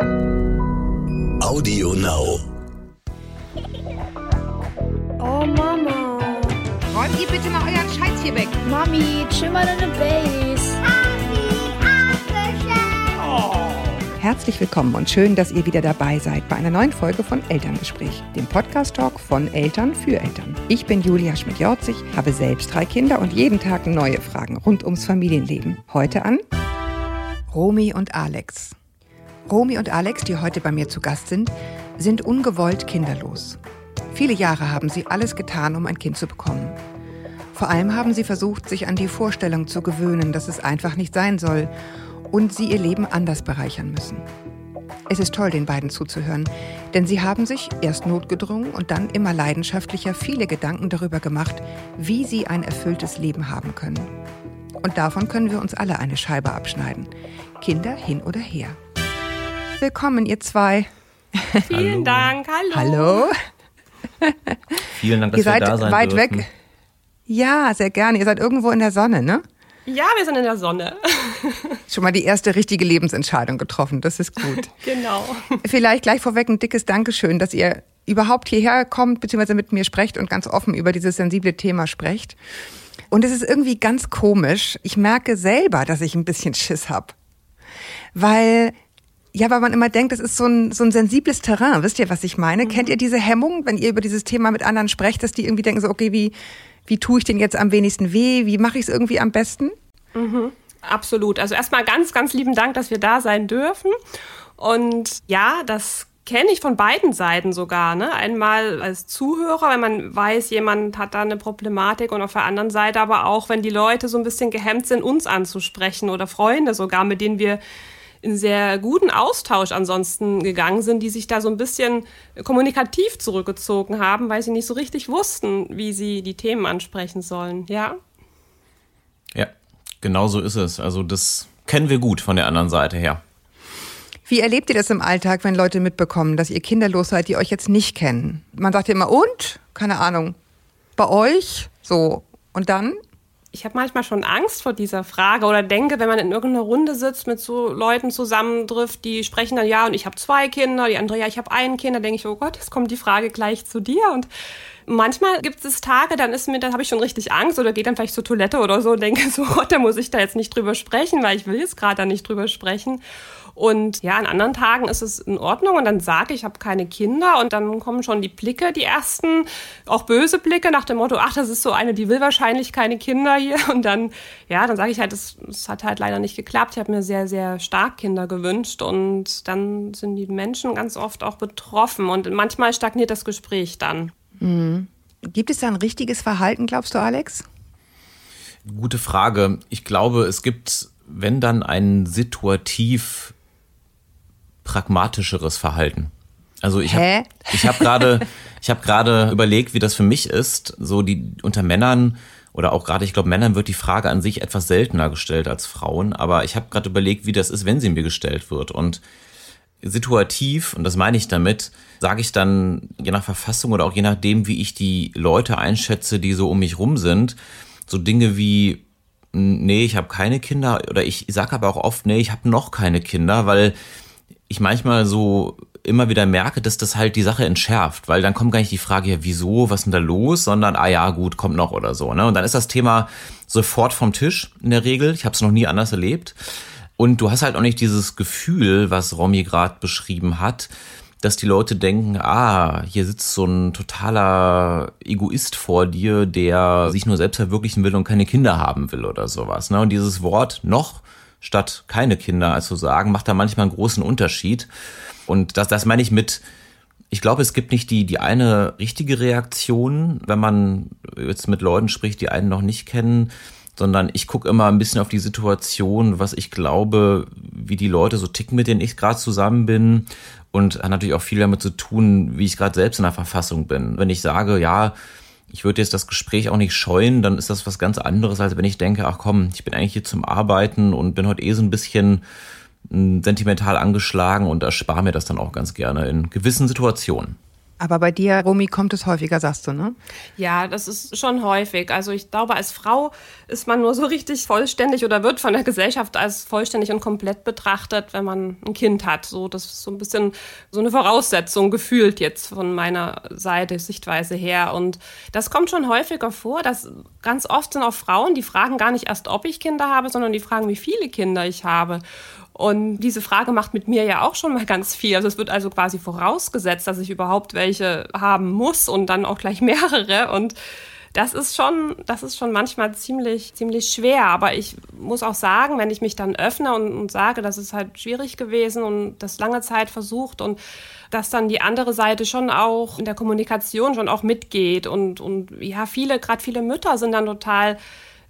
Audio Now. Oh Mama. Räumt ihr bitte mal euren Scheiß hier weg. Mami, chill mal deine Base. Herzlich willkommen und schön, dass ihr wieder dabei seid bei einer neuen Folge von Elterngespräch, dem Podcast-Talk von Eltern für Eltern. Ich bin Julia Schmidt-Jorzig, habe selbst drei Kinder und jeden Tag neue Fragen rund ums Familienleben. Heute an Romy und Alex. Romy und Alex, die heute bei mir zu Gast sind, sind ungewollt kinderlos. Viele Jahre haben sie alles getan, um ein Kind zu bekommen. Vor allem haben sie versucht, sich an die Vorstellung zu gewöhnen, dass es einfach nicht sein soll und sie ihr Leben anders bereichern müssen. Es ist toll, den beiden zuzuhören, denn sie haben sich erst notgedrungen und dann immer leidenschaftlicher viele Gedanken darüber gemacht, wie sie ein erfülltes Leben haben können. Und davon können wir uns alle eine Scheibe abschneiden. Kinder hin oder her. Willkommen, ihr zwei. Vielen Dank, hallo. Hallo. Vielen Dank, dass Ihr seid wir da sein weit dürfen. weg. Ja, sehr gerne. Ihr seid irgendwo in der Sonne, ne? Ja, wir sind in der Sonne. Schon mal die erste richtige Lebensentscheidung getroffen. Das ist gut. genau. Vielleicht gleich vorweg ein dickes Dankeschön, dass ihr überhaupt hierher kommt, beziehungsweise mit mir sprecht und ganz offen über dieses sensible Thema sprecht. Und es ist irgendwie ganz komisch. Ich merke selber, dass ich ein bisschen Schiss hab, Weil, ja, weil man immer denkt, das ist so ein, so ein sensibles Terrain. Wisst ihr, was ich meine? Kennt ihr diese Hemmung, wenn ihr über dieses Thema mit anderen sprecht, dass die irgendwie denken so, okay, wie, wie tue ich denn jetzt am wenigsten weh? Wie mache ich es irgendwie am besten? Absolut. Also erstmal ganz, ganz lieben Dank, dass wir da sein dürfen. Und ja, das kenne ich von beiden Seiten sogar. Ne? Einmal als Zuhörer, wenn man weiß, jemand hat da eine Problematik und auf der anderen Seite aber auch, wenn die Leute so ein bisschen gehemmt sind, uns anzusprechen oder Freunde sogar, mit denen wir in sehr guten Austausch ansonsten gegangen sind, die sich da so ein bisschen kommunikativ zurückgezogen haben, weil sie nicht so richtig wussten, wie sie die Themen ansprechen sollen. Ja. Ja, genau so ist es. Also das kennen wir gut von der anderen Seite her. Wie erlebt ihr das im Alltag, wenn Leute mitbekommen, dass ihr kinderlos seid, die euch jetzt nicht kennen? Man sagt ja immer, und? Keine Ahnung. Bei euch? So. Und dann? Ich habe manchmal schon Angst vor dieser Frage oder denke, wenn man in irgendeiner Runde sitzt, mit so Leuten zusammentrifft, die sprechen dann ja und ich habe zwei Kinder, die andere ja, ich habe ein Kind, dann denke ich, oh Gott, jetzt kommt die Frage gleich zu dir und manchmal gibt es Tage, dann ist mir, dann habe ich schon richtig Angst oder gehe dann vielleicht zur Toilette oder so und denke so, Gott, da muss ich da jetzt nicht drüber sprechen, weil ich will jetzt gerade da nicht drüber sprechen. Und ja, an anderen Tagen ist es in Ordnung und dann sage ich, ich habe keine Kinder und dann kommen schon die Blicke, die ersten, auch böse Blicke nach dem Motto, ach, das ist so eine, die will wahrscheinlich keine Kinder hier. Und dann, ja, dann sage ich halt, es hat halt leider nicht geklappt. Ich habe mir sehr, sehr stark Kinder gewünscht und dann sind die Menschen ganz oft auch betroffen und manchmal stagniert das Gespräch dann. Gibt es da ein richtiges Verhalten, glaubst du, Alex? Gute Frage. Ich glaube, es gibt, wenn dann ein situativ pragmatischeres Verhalten. Also ich habe ich habe gerade ich habe gerade überlegt, wie das für mich ist, so die unter Männern oder auch gerade ich glaube Männern wird die Frage an sich etwas seltener gestellt als Frauen, aber ich habe gerade überlegt, wie das ist, wenn sie mir gestellt wird. Und situativ, und das meine ich damit, sage ich dann, je nach Verfassung oder auch je nachdem, wie ich die Leute einschätze, die so um mich rum sind, so Dinge wie, nee, ich habe keine Kinder, oder ich sage aber auch oft, nee, ich habe noch keine Kinder, weil ich manchmal so immer wieder merke, dass das halt die Sache entschärft, weil dann kommt gar nicht die Frage, ja, wieso, was ist denn da los, sondern, ah ja, gut, kommt noch oder so. Ne? Und dann ist das Thema sofort vom Tisch in der Regel. Ich habe es noch nie anders erlebt. Und du hast halt auch nicht dieses Gefühl, was Romy gerade beschrieben hat, dass die Leute denken, ah, hier sitzt so ein totaler Egoist vor dir, der sich nur selbst verwirklichen will und keine Kinder haben will oder sowas. Ne? Und dieses Wort noch statt keine Kinder zu sagen, macht da manchmal einen großen Unterschied. Und das, das meine ich mit, ich glaube, es gibt nicht die, die eine richtige Reaktion, wenn man jetzt mit Leuten spricht, die einen noch nicht kennen, sondern ich gucke immer ein bisschen auf die Situation, was ich glaube, wie die Leute so ticken, mit denen ich gerade zusammen bin. Und hat natürlich auch viel damit zu tun, wie ich gerade selbst in der Verfassung bin. Wenn ich sage, ja, ich würde jetzt das Gespräch auch nicht scheuen, dann ist das was ganz anderes, als wenn ich denke, ach komm, ich bin eigentlich hier zum Arbeiten und bin heute eh so ein bisschen mh, sentimental angeschlagen und erspare mir das dann auch ganz gerne in gewissen Situationen. Aber bei dir, Romy, kommt es häufiger, sagst du, ne? Ja, das ist schon häufig. Also ich glaube, als Frau ist man nur so richtig vollständig oder wird von der Gesellschaft als vollständig und komplett betrachtet, wenn man ein Kind hat. So, das ist so ein bisschen so eine Voraussetzung gefühlt jetzt von meiner Seite, Sichtweise her. Und das kommt schon häufiger vor, dass ganz oft sind auch Frauen, die fragen gar nicht erst, ob ich Kinder habe, sondern die fragen, wie viele Kinder ich habe. Und diese Frage macht mit mir ja auch schon mal ganz viel. Also es wird also quasi vorausgesetzt, dass ich überhaupt welche haben muss und dann auch gleich mehrere. Und das ist schon, das ist schon manchmal ziemlich, ziemlich schwer. Aber ich muss auch sagen, wenn ich mich dann öffne und, und sage, das ist halt schwierig gewesen und das lange Zeit versucht und dass dann die andere Seite schon auch in der Kommunikation schon auch mitgeht und, und ja, viele, gerade viele Mütter sind dann total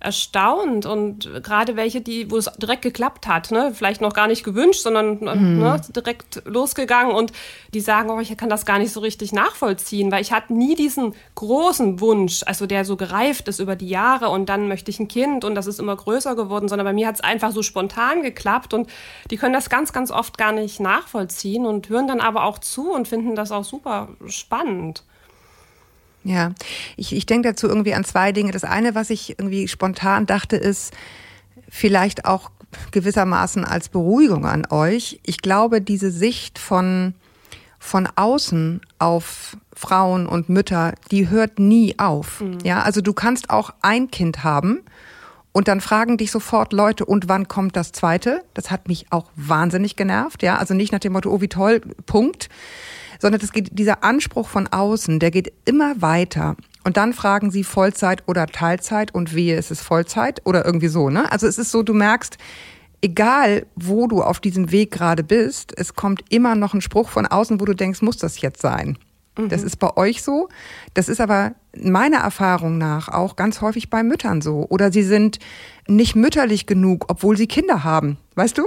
erstaunt und gerade welche, die, wo es direkt geklappt hat, ne? vielleicht noch gar nicht gewünscht, sondern mhm. ne, direkt losgegangen und die sagen, oh, ich kann das gar nicht so richtig nachvollziehen, weil ich hatte nie diesen großen Wunsch, also der so gereift ist über die Jahre und dann möchte ich ein Kind und das ist immer größer geworden, sondern bei mir hat es einfach so spontan geklappt und die können das ganz, ganz oft gar nicht nachvollziehen und hören dann aber auch zu und finden das auch super spannend. Ja, ich, ich denke dazu irgendwie an zwei Dinge. Das eine, was ich irgendwie spontan dachte, ist vielleicht auch gewissermaßen als Beruhigung an euch. Ich glaube, diese Sicht von, von außen auf Frauen und Mütter, die hört nie auf. Mhm. Ja, also du kannst auch ein Kind haben und dann fragen dich sofort Leute, und wann kommt das zweite? Das hat mich auch wahnsinnig genervt. Ja, also nicht nach dem Motto, oh wie toll, Punkt sondern das geht, dieser Anspruch von außen, der geht immer weiter. Und dann fragen sie Vollzeit oder Teilzeit und wehe, ist es Vollzeit oder irgendwie so, ne? Also es ist so, du merkst, egal wo du auf diesem Weg gerade bist, es kommt immer noch ein Spruch von außen, wo du denkst, muss das jetzt sein? Mhm. Das ist bei euch so. Das ist aber meiner Erfahrung nach auch ganz häufig bei Müttern so. Oder sie sind nicht mütterlich genug, obwohl sie Kinder haben. Weißt du?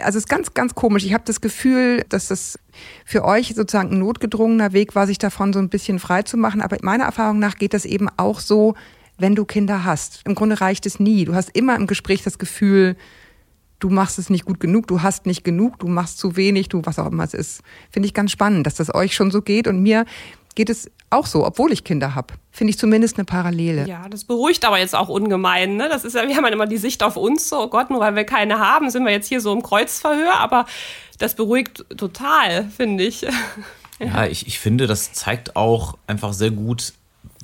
Also es ist ganz, ganz komisch. Ich habe das Gefühl, dass das für euch sozusagen ein notgedrungener Weg war, sich davon so ein bisschen frei zu machen. Aber meiner Erfahrung nach geht das eben auch so, wenn du Kinder hast. Im Grunde reicht es nie. Du hast immer im Gespräch das Gefühl, du machst es nicht gut genug, du hast nicht genug, du machst zu wenig, du was auch immer es ist. Finde ich ganz spannend, dass das euch schon so geht. Und mir geht es auch so, obwohl ich Kinder habe. Finde ich zumindest eine Parallele. Ja, das beruhigt aber jetzt auch ungemein. Ne? Das ist ja, wir haben ja immer die Sicht auf uns so, oh Gott, nur weil wir keine haben, sind wir jetzt hier so im Kreuzverhör, aber das beruhigt total, finde ich. Ja, ich, ich finde, das zeigt auch einfach sehr gut,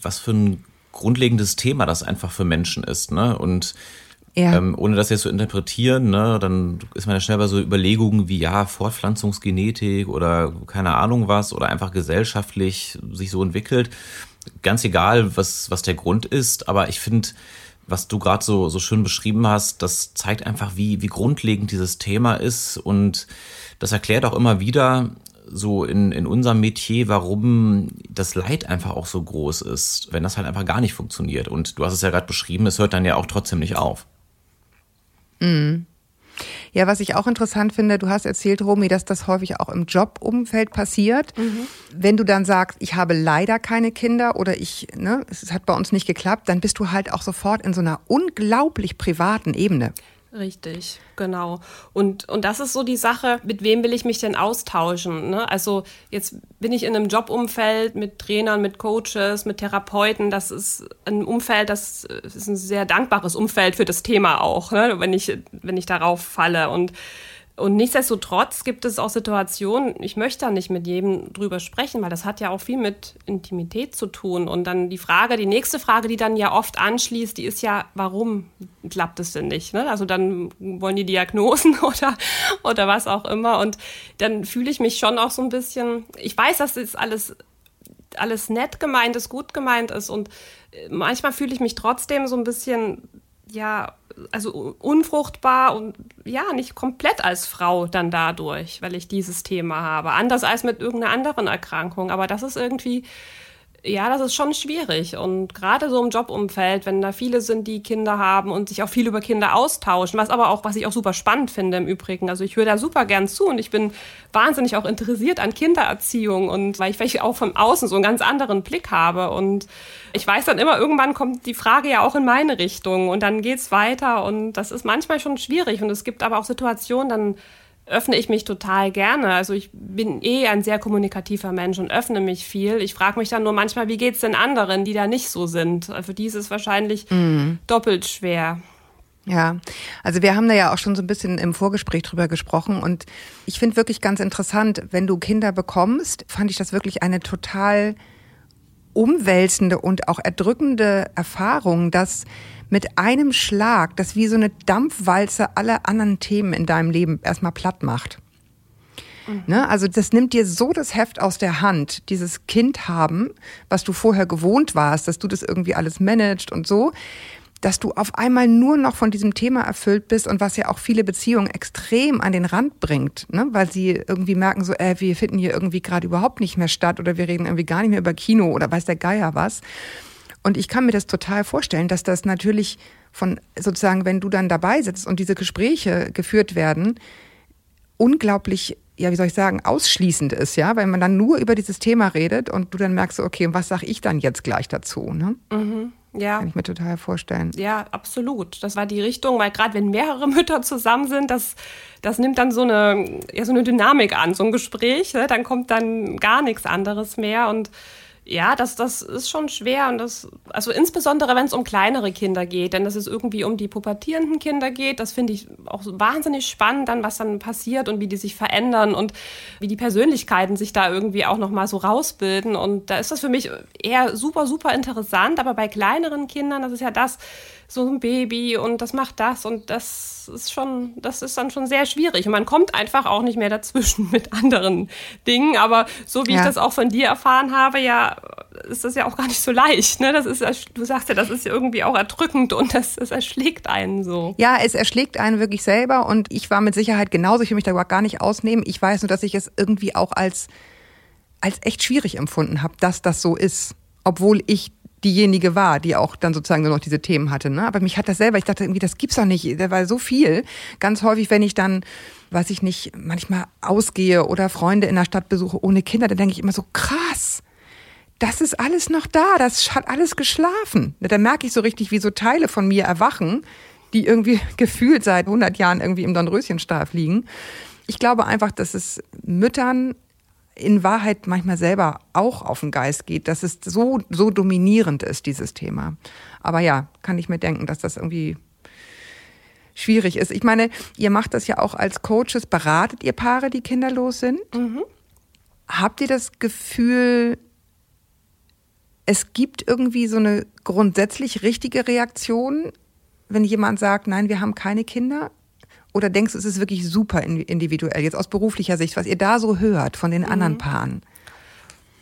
was für ein grundlegendes Thema das einfach für Menschen ist. Ne? Und ja. Ähm, ohne das jetzt zu interpretieren, ne, dann ist man ja schnell bei so Überlegungen wie ja, Fortpflanzungsgenetik oder keine Ahnung was oder einfach gesellschaftlich sich so entwickelt. Ganz egal, was, was der Grund ist, aber ich finde, was du gerade so, so schön beschrieben hast, das zeigt einfach, wie, wie grundlegend dieses Thema ist und das erklärt auch immer wieder, so in, in unserem Metier, warum das Leid einfach auch so groß ist, wenn das halt einfach gar nicht funktioniert. Und du hast es ja gerade beschrieben, es hört dann ja auch trotzdem nicht auf. Mhm. Ja, was ich auch interessant finde, du hast erzählt, Romy, dass das häufig auch im Jobumfeld passiert. Mhm. Wenn du dann sagst, ich habe leider keine Kinder oder ich, ne, es hat bei uns nicht geklappt, dann bist du halt auch sofort in so einer unglaublich privaten Ebene. Richtig, genau. Und, und das ist so die Sache, mit wem will ich mich denn austauschen? Ne? Also jetzt bin ich in einem Jobumfeld mit Trainern, mit Coaches, mit Therapeuten. Das ist ein Umfeld, das ist ein sehr dankbares Umfeld für das Thema auch, ne? wenn, ich, wenn ich darauf falle. Und und nichtsdestotrotz gibt es auch Situationen, ich möchte da nicht mit jedem drüber sprechen, weil das hat ja auch viel mit Intimität zu tun. Und dann die Frage, die nächste Frage, die dann ja oft anschließt, die ist ja, warum klappt es denn nicht? Ne? Also dann wollen die Diagnosen oder, oder was auch immer. Und dann fühle ich mich schon auch so ein bisschen, ich weiß, dass das alles alles nett gemeint ist, gut gemeint ist und manchmal fühle ich mich trotzdem so ein bisschen ja, also unfruchtbar und ja, nicht komplett als Frau dann dadurch, weil ich dieses Thema habe. Anders als mit irgendeiner anderen Erkrankung. Aber das ist irgendwie ja, das ist schon schwierig. Und gerade so im Jobumfeld, wenn da viele sind, die Kinder haben und sich auch viel über Kinder austauschen, was aber auch, was ich auch super spannend finde im Übrigen. Also ich höre da super gern zu und ich bin wahnsinnig auch interessiert an Kindererziehung und weil ich vielleicht auch von außen so einen ganz anderen Blick habe. Und ich weiß dann immer, irgendwann kommt die Frage ja auch in meine Richtung und dann geht's weiter und das ist manchmal schon schwierig. Und es gibt aber auch Situationen, dann öffne ich mich total gerne. Also ich bin eh ein sehr kommunikativer Mensch und öffne mich viel. Ich frage mich dann nur manchmal, wie geht's den anderen, die da nicht so sind? Für die ist es wahrscheinlich mhm. doppelt schwer. Ja, also wir haben da ja auch schon so ein bisschen im Vorgespräch drüber gesprochen und ich finde wirklich ganz interessant, wenn du Kinder bekommst, fand ich das wirklich eine total umwälzende und auch erdrückende Erfahrung, dass mit einem Schlag, das wie so eine Dampfwalze alle anderen Themen in deinem Leben erstmal platt macht. Mhm. Ne? Also das nimmt dir so das Heft aus der Hand, dieses Kind haben, was du vorher gewohnt warst, dass du das irgendwie alles managst und so, dass du auf einmal nur noch von diesem Thema erfüllt bist und was ja auch viele Beziehungen extrem an den Rand bringt, ne? weil sie irgendwie merken so, äh, wir finden hier irgendwie gerade überhaupt nicht mehr statt oder wir reden irgendwie gar nicht mehr über Kino oder weiß der Geier was. Und ich kann mir das total vorstellen, dass das natürlich von sozusagen, wenn du dann dabei sitzt und diese Gespräche geführt werden, unglaublich, ja, wie soll ich sagen, ausschließend ist, ja, weil man dann nur über dieses Thema redet und du dann merkst, okay, was sag ich dann jetzt gleich dazu? Ne? Mhm. Ja. Kann ich mir total vorstellen. Ja, absolut. Das war die Richtung, weil gerade wenn mehrere Mütter zusammen sind, das, das nimmt dann so eine, ja, so eine Dynamik an, so ein Gespräch. Ne? Dann kommt dann gar nichts anderes mehr und ja, das, das ist schon schwer und das, also insbesondere wenn es um kleinere Kinder geht, denn dass es irgendwie um die pubertierenden Kinder geht, das finde ich auch wahnsinnig spannend, dann was dann passiert und wie die sich verändern und wie die Persönlichkeiten sich da irgendwie auch nochmal so rausbilden. Und da ist das für mich eher super, super interessant, aber bei kleineren Kindern, das ist ja das, so ein Baby und das macht das und das ist schon, das ist dann schon sehr schwierig. Und man kommt einfach auch nicht mehr dazwischen mit anderen Dingen. Aber so wie ja. ich das auch von dir erfahren habe, ja, ist das ja auch gar nicht so leicht. Ne? Das ist, du sagst ja, das ist irgendwie auch erdrückend und das, das erschlägt einen so. Ja, es erschlägt einen wirklich selber und ich war mit Sicherheit genauso. Ich will mich da gar nicht ausnehmen. Ich weiß nur, dass ich es irgendwie auch als, als echt schwierig empfunden habe, dass das so ist. Obwohl ich diejenige war, die auch dann sozusagen nur noch diese Themen hatte. Ne? Aber mich hat das selber, ich dachte irgendwie, das gibt's doch nicht. Da war so viel. Ganz häufig, wenn ich dann, weiß ich nicht, manchmal ausgehe oder Freunde in der Stadt besuche ohne Kinder, dann denke ich immer so, krass. Das ist alles noch da, das hat alles geschlafen. Da merke ich so richtig, wie so Teile von mir erwachen, die irgendwie gefühlt seit 100 Jahren irgendwie im Dornröschenschlaf liegen. Ich glaube einfach, dass es Müttern in Wahrheit manchmal selber auch auf den Geist geht, dass es so, so dominierend ist, dieses Thema. Aber ja, kann ich mir denken, dass das irgendwie schwierig ist. Ich meine, ihr macht das ja auch als Coaches, beratet ihr Paare, die kinderlos sind? Mhm. Habt ihr das Gefühl, es gibt irgendwie so eine grundsätzlich richtige Reaktion, wenn jemand sagt, nein, wir haben keine Kinder? Oder denkst du, es ist wirklich super individuell, jetzt aus beruflicher Sicht, was ihr da so hört von den mhm. anderen Paaren?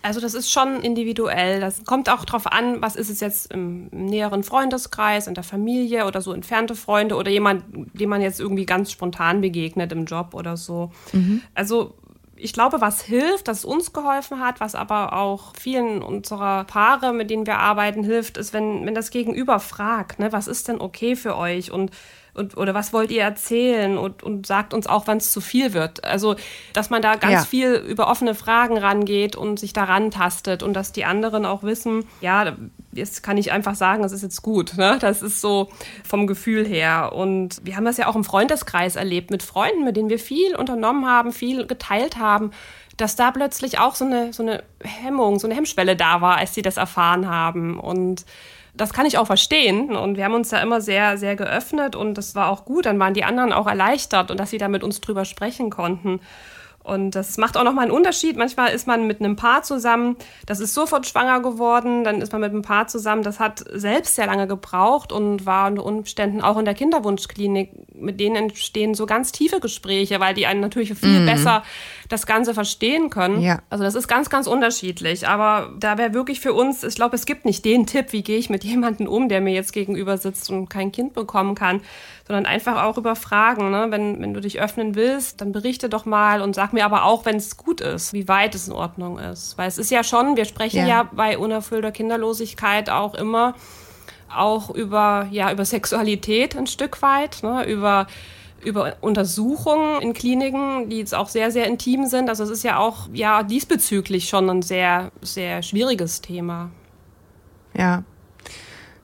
Also das ist schon individuell. Das kommt auch darauf an, was ist es jetzt im, näheren Freundeskreis, in der Familie oder so entfernte Freunde oder jemand, dem man jetzt irgendwie ganz spontan begegnet im Job oder so. Mhm. Also ich glaube, was hilft, das uns geholfen hat, was aber auch vielen unserer Paare, mit denen wir arbeiten, hilft, ist, wenn, wenn das Gegenüber fragt, ne, was ist denn okay für euch und und, oder was wollt ihr erzählen und, und sagt uns auch, wann es zu viel wird. Also, dass man da ganz ja. viel über offene Fragen rangeht und sich daran tastet und dass die anderen auch wissen, ja, jetzt kann ich einfach sagen, das ist jetzt gut. Ne? Das ist so vom Gefühl her. Und wir haben das ja auch im Freundeskreis erlebt mit Freunden, mit denen wir viel unternommen haben, viel geteilt haben dass da plötzlich auch so eine, so eine Hemmung, so eine Hemmschwelle da war, als sie das erfahren haben. Und das kann ich auch verstehen. Und wir haben uns da immer sehr, sehr geöffnet und das war auch gut. Dann waren die anderen auch erleichtert und dass sie da mit uns drüber sprechen konnten. Und das macht auch nochmal einen Unterschied. Manchmal ist man mit einem Paar zusammen, das ist sofort schwanger geworden, dann ist man mit einem Paar zusammen, das hat selbst sehr lange gebraucht und war unter Umständen auch in der Kinderwunschklinik. Mit denen entstehen so ganz tiefe Gespräche, weil die einen natürlich viel mhm. besser das Ganze verstehen können. Ja. Also das ist ganz, ganz unterschiedlich. Aber da wäre wirklich für uns, ich glaube, es gibt nicht den Tipp, wie gehe ich mit jemandem um, der mir jetzt gegenüber sitzt und kein Kind bekommen kann, sondern einfach auch über Fragen. Ne? Wenn, wenn du dich öffnen willst, dann berichte doch mal und sag mir aber auch, wenn es gut ist, wie weit es in Ordnung ist. Weil es ist ja schon, wir sprechen ja, ja bei unerfüllter Kinderlosigkeit auch immer auch über, ja, über Sexualität ein Stück weit, ne? über über Untersuchungen in Kliniken, die jetzt auch sehr, sehr intim sind. Also es ist ja auch ja diesbezüglich schon ein sehr, sehr schwieriges Thema. Ja.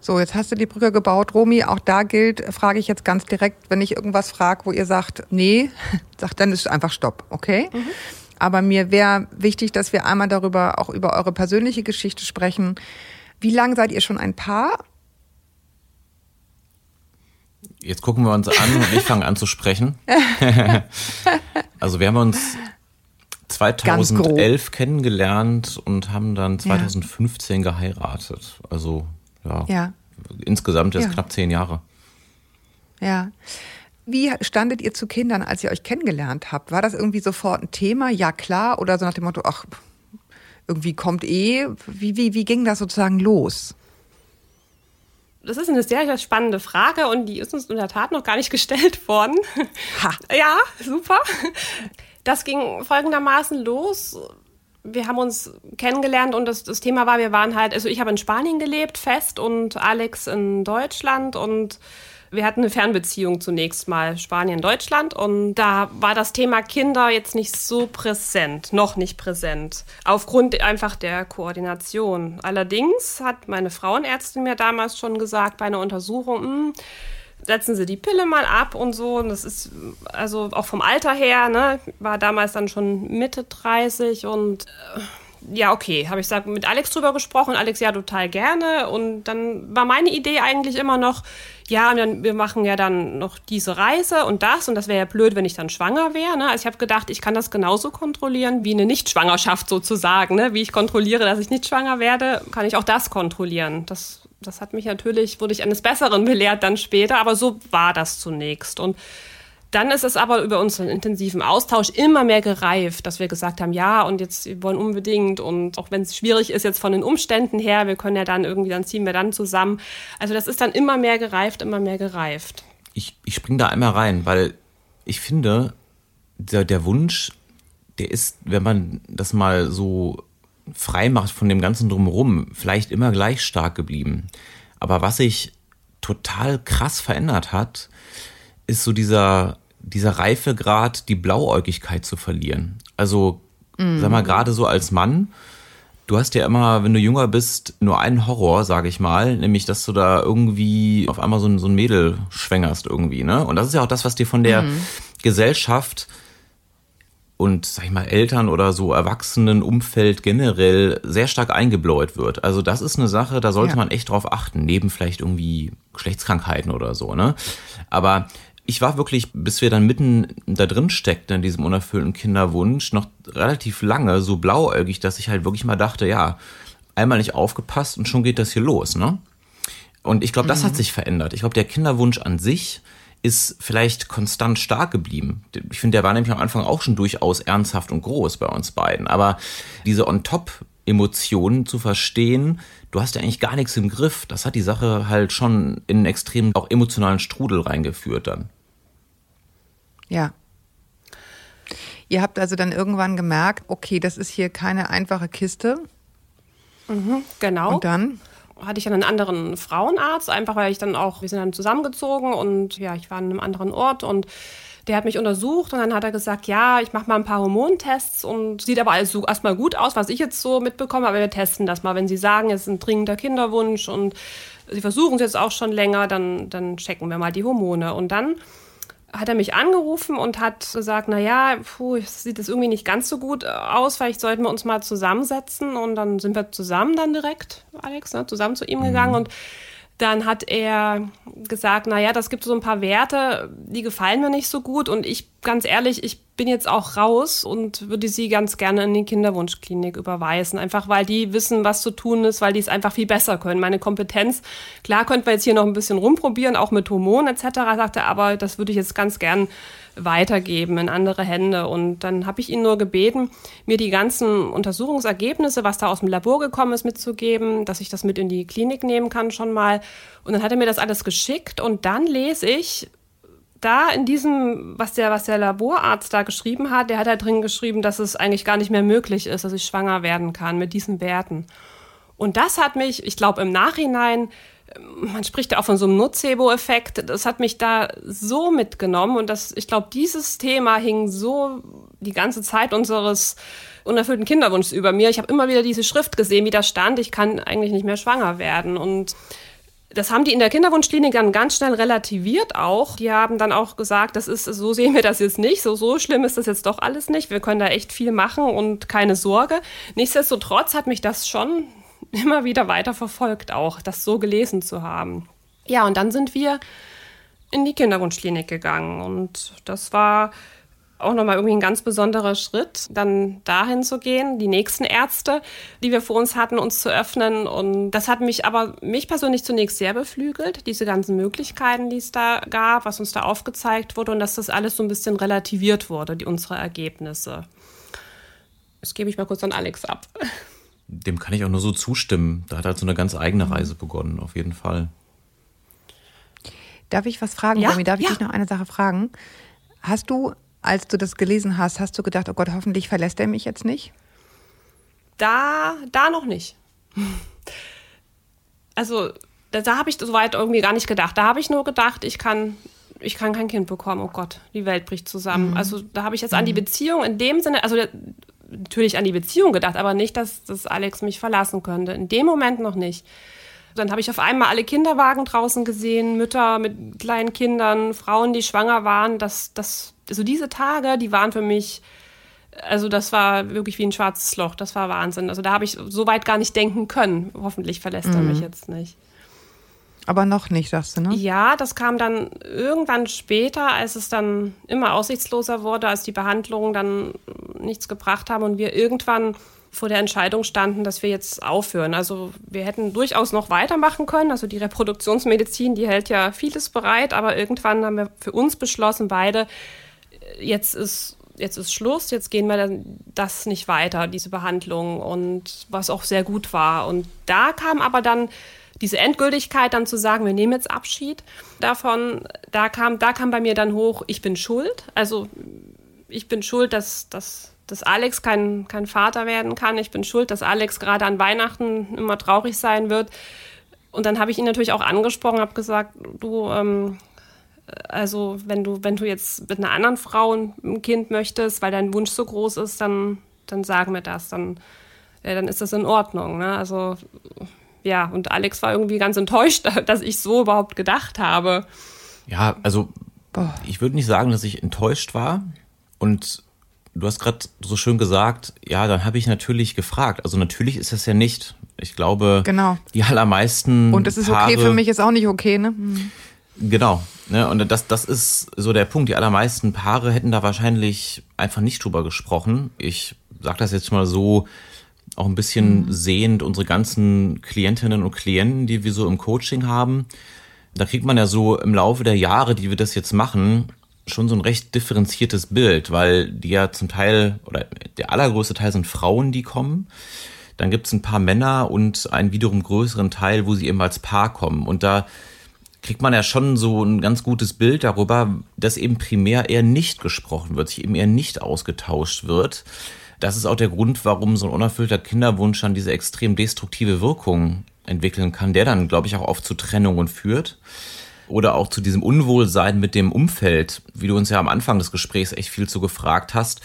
So, jetzt hast du die Brücke gebaut, Romi. Auch da gilt, frage ich jetzt ganz direkt, wenn ich irgendwas frage, wo ihr sagt, nee, sagt dann ist einfach Stopp, okay? Mhm. Aber mir wäre wichtig, dass wir einmal darüber, auch über eure persönliche Geschichte sprechen. Wie lange seid ihr schon ein Paar? Jetzt gucken wir uns an und ich fange an zu sprechen. also wir haben uns 2011 kennengelernt und haben dann 2015 ja. geheiratet. Also ja, ja. insgesamt jetzt ja. knapp zehn Jahre. Ja. Wie standet ihr zu Kindern, als ihr euch kennengelernt habt? War das irgendwie sofort ein Thema? Ja, klar. Oder so nach dem Motto, ach, irgendwie kommt eh. Wie, wie, wie ging das sozusagen los? Das ist eine sehr, sehr spannende Frage und die ist uns in der Tat noch gar nicht gestellt worden. Ha. Ja, super. Das ging folgendermaßen los wir haben uns kennengelernt und das, das Thema war, wir waren halt, also ich habe in Spanien gelebt, fest und Alex in Deutschland und wir hatten eine Fernbeziehung zunächst mal Spanien-Deutschland und da war das Thema Kinder jetzt nicht so präsent, noch nicht präsent, aufgrund einfach der Koordination. Allerdings hat meine Frauenärztin mir damals schon gesagt bei einer Untersuchung, hm, setzen Sie die Pille mal ab und so. Und das ist also auch vom Alter her, ne, war damals dann schon Mitte 30 und äh, ja, okay, habe ich mit Alex drüber gesprochen. Alex ja total gerne. Und dann war meine Idee eigentlich immer noch, ja, wir machen ja dann noch diese Reise und das. Und das wäre ja blöd, wenn ich dann schwanger wäre. Ne? Also ich habe gedacht, ich kann das genauso kontrollieren wie eine Nichtschwangerschaft sozusagen. Ne? Wie ich kontrolliere, dass ich nicht schwanger werde, kann ich auch das kontrollieren. Das das hat mich natürlich, wurde ich eines Besseren belehrt dann später, aber so war das zunächst. Und dann ist es aber über unseren intensiven Austausch immer mehr gereift, dass wir gesagt haben, ja, und jetzt wir wollen unbedingt und auch wenn es schwierig ist jetzt von den Umständen her, wir können ja dann irgendwie, dann ziehen wir dann zusammen. Also das ist dann immer mehr gereift, immer mehr gereift. Ich, ich springe da einmal rein, weil ich finde, der, der Wunsch, der ist, wenn man das mal so frei macht von dem ganzen drumherum, vielleicht immer gleich stark geblieben. Aber was sich total krass verändert hat, ist so dieser, dieser Reifegrad, die Blauäugigkeit zu verlieren. Also, mhm. sag mal, gerade so als Mann, du hast ja immer, wenn du jünger bist, nur einen Horror, sag ich mal, nämlich, dass du da irgendwie auf einmal so ein, so ein Mädel schwängerst irgendwie, ne? Und das ist ja auch das, was dir von der mhm. Gesellschaft und, sag ich mal, Eltern oder so Erwachsenenumfeld generell sehr stark eingebläut wird. Also das ist eine Sache, da sollte ja. man echt drauf achten, neben vielleicht irgendwie Geschlechtskrankheiten oder so, ne? Aber ich war wirklich, bis wir dann mitten da drin steckten in diesem unerfüllten Kinderwunsch, noch relativ lange so blauäugig, dass ich halt wirklich mal dachte, ja, einmal nicht aufgepasst und schon geht das hier los, ne? Und ich glaube, das mhm. hat sich verändert. Ich glaube, der Kinderwunsch an sich ist vielleicht konstant stark geblieben. Ich finde, der war nämlich am Anfang auch schon durchaus ernsthaft und groß bei uns beiden. Aber diese On-Top-Emotionen zu verstehen, du hast ja eigentlich gar nichts im Griff, das hat die Sache halt schon in einen extrem auch emotionalen Strudel reingeführt dann. Ja. Ihr habt also dann irgendwann gemerkt, okay, das ist hier keine einfache Kiste. Mhm, genau. Und dann? hatte ich dann einen anderen Frauenarzt, einfach weil ich dann auch, wir sind dann zusammengezogen und ja, ich war an einem anderen Ort und der hat mich untersucht und dann hat er gesagt, ja, ich mache mal ein paar Hormontests und sieht aber alles so erstmal gut aus, was ich jetzt so mitbekomme, aber wir testen das mal. Wenn Sie sagen, es ist ein dringender Kinderwunsch und Sie versuchen es jetzt auch schon länger, dann, dann checken wir mal die Hormone. Und dann hat er mich angerufen und hat gesagt, na ja, puh, sieht das irgendwie nicht ganz so gut aus, vielleicht sollten wir uns mal zusammensetzen und dann sind wir zusammen dann direkt, Alex, ne, zusammen zu ihm mhm. gegangen und dann hat er gesagt, na ja, das gibt so ein paar Werte, die gefallen mir nicht so gut und ich, ganz ehrlich, ich bin jetzt auch raus und würde sie ganz gerne in die Kinderwunschklinik überweisen, einfach weil die wissen, was zu tun ist, weil die es einfach viel besser können. Meine Kompetenz, klar könnten wir jetzt hier noch ein bisschen rumprobieren, auch mit Hormonen etc., sagte er, aber das würde ich jetzt ganz gern weitergeben in andere Hände. Und dann habe ich ihn nur gebeten, mir die ganzen Untersuchungsergebnisse, was da aus dem Labor gekommen ist, mitzugeben, dass ich das mit in die Klinik nehmen kann schon mal. Und dann hat er mir das alles geschickt und dann lese ich da in diesem, was der, was der Laborarzt da geschrieben hat, der hat da drin geschrieben, dass es eigentlich gar nicht mehr möglich ist, dass ich schwanger werden kann mit diesen Werten. Und das hat mich, ich glaube, im Nachhinein man spricht ja auch von so einem Nocebo-Effekt. Das hat mich da so mitgenommen und das, ich glaube, dieses Thema hing so die ganze Zeit unseres unerfüllten Kinderwunschs über mir. Ich habe immer wieder diese Schrift gesehen, wie da stand, ich kann eigentlich nicht mehr schwanger werden und Das haben die in der Kinderwunschklinik dann ganz schnell relativiert auch. Die haben dann auch gesagt, das ist, so sehen wir das jetzt nicht, so, so schlimm ist das jetzt doch alles nicht. Wir können da echt viel machen und keine Sorge. Nichtsdestotrotz hat mich das schon immer wieder weiter verfolgt, auch das so gelesen zu haben. Ja, und dann sind wir in die Kinderwunschklinik gegangen und das war auch nochmal irgendwie ein ganz besonderer Schritt, dann dahin zu gehen, die nächsten Ärzte, die wir vor uns hatten, uns zu öffnen. Und das hat mich aber, mich persönlich zunächst sehr beflügelt, diese ganzen Möglichkeiten, die es da gab, was uns da aufgezeigt wurde und dass das alles so ein bisschen relativiert wurde, die, unsere Ergebnisse. Das gebe ich mal kurz an Alex ab. Dem kann ich auch nur so zustimmen. Da hat halt so eine ganz eigene Reise begonnen, auf jeden Fall. Darf ich was fragen, Ja, Romy? Darf ich ja. dich noch eine Sache fragen? Hast du, als du das gelesen hast, hast du gedacht, oh Gott, hoffentlich verlässt er mich jetzt nicht? Da, da noch nicht. Also, da, da habe ich soweit irgendwie gar nicht gedacht. Da habe ich nur gedacht, ich kann, ich kann kein Kind bekommen. Oh Gott, die Welt bricht zusammen. Also, da habe ich jetzt an die Beziehung in dem Sinne, also natürlich an die Beziehung gedacht, aber nicht, dass, dass Alex mich verlassen könnte. In dem Moment noch nicht. Dann habe ich auf einmal alle Kinderwagen draußen gesehen, Mütter mit kleinen Kindern, Frauen, die schwanger waren. Das, das, also diese Tage, die waren für mich, also das war wirklich wie ein schwarzes Loch. Das war Wahnsinn. Also da habe ich so weit gar nicht denken können. Hoffentlich verlässt er mich jetzt nicht. Aber noch nicht, sagst du, ne? Ja, das kam dann irgendwann später, als es dann immer aussichtsloser wurde, als die Behandlungen dann nichts gebracht haben und wir irgendwann vor der Entscheidung standen, dass wir jetzt aufhören. Also wir hätten durchaus noch weitermachen können. Also die Reproduktionsmedizin, die hält ja vieles bereit, aber irgendwann haben wir für uns beschlossen, beide, jetzt ist jetzt ist Schluss, jetzt gehen wir das nicht weiter, diese Behandlung und was auch sehr gut war. Und da kam aber dann diese Endgültigkeit dann zu sagen, wir nehmen jetzt Abschied davon, da kam, da kam bei mir dann hoch, ich bin schuld. Also ich bin schuld, dass, dass, dass Alex kein, kein Vater werden kann. Ich bin schuld, dass Alex gerade an Weihnachten immer traurig sein wird. Und dann habe ich ihn natürlich auch angesprochen, habe gesagt, du, ähm, also wenn du, wenn du jetzt mit einer anderen Frau ein Kind möchtest, weil dein Wunsch so groß ist, dann, dann sag mir das, dann, ja, dann ist das in Ordnung. Ne? Also ja, und Alex war irgendwie ganz enttäuscht, dass ich so überhaupt gedacht habe. Ja, also ich würde nicht sagen, dass ich enttäuscht war. Und du hast gerade so schön gesagt, ja, dann habe ich natürlich gefragt. Also natürlich ist das ja nicht. Ich glaube, Genau. die allermeisten. Und das ist Paare, okay für mich, ist auch nicht okay, ne? Hm. Genau. Ne, und das, das ist so der Punkt. Die allermeisten Paare hätten da wahrscheinlich einfach nicht drüber gesprochen. Ich sage das jetzt mal so, auch ein bisschen sehend unsere ganzen Klientinnen und Klienten, die wir so im Coaching haben. Da kriegt man ja so im Laufe der Jahre, die wir das jetzt machen, schon so ein recht differenziertes Bild, weil die ja zum Teil, oder der allergrößte Teil sind Frauen, die kommen. Dann gibt's ein paar Männer und einen wiederum größeren Teil, wo sie eben als Paar kommen. Und da kriegt man ja schon so ein ganz gutes Bild darüber, dass eben primär eher nicht gesprochen wird, sich eben eher nicht ausgetauscht wird. Das ist auch der Grund, warum so ein unerfüllter Kinderwunsch dann diese extrem destruktive Wirkung entwickeln kann, der dann, glaube ich, auch oft zu Trennungen führt. Oder auch zu diesem Unwohlsein mit dem Umfeld, wie du uns ja am Anfang des Gesprächs echt viel zu gefragt hast.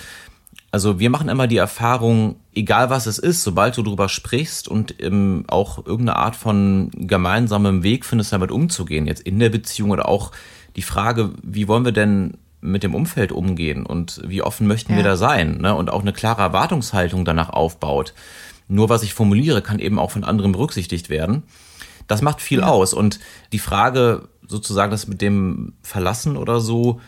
Also wir machen immer die Erfahrung, egal was es ist, sobald du drüber sprichst und ähm, auch irgendeine Art von gemeinsamem Weg findest, damit umzugehen, jetzt in der Beziehung oder auch die Frage, wie wollen wir denn mit dem Umfeld umgehen und wie offen möchten wir Ja. da sein ne? und auch eine klare Erwartungshaltung danach aufbaut. Nur was ich formuliere, kann eben auch von anderen berücksichtigt werden. Das macht viel aus und die Frage sozusagen, das mit dem Verlassen oder so,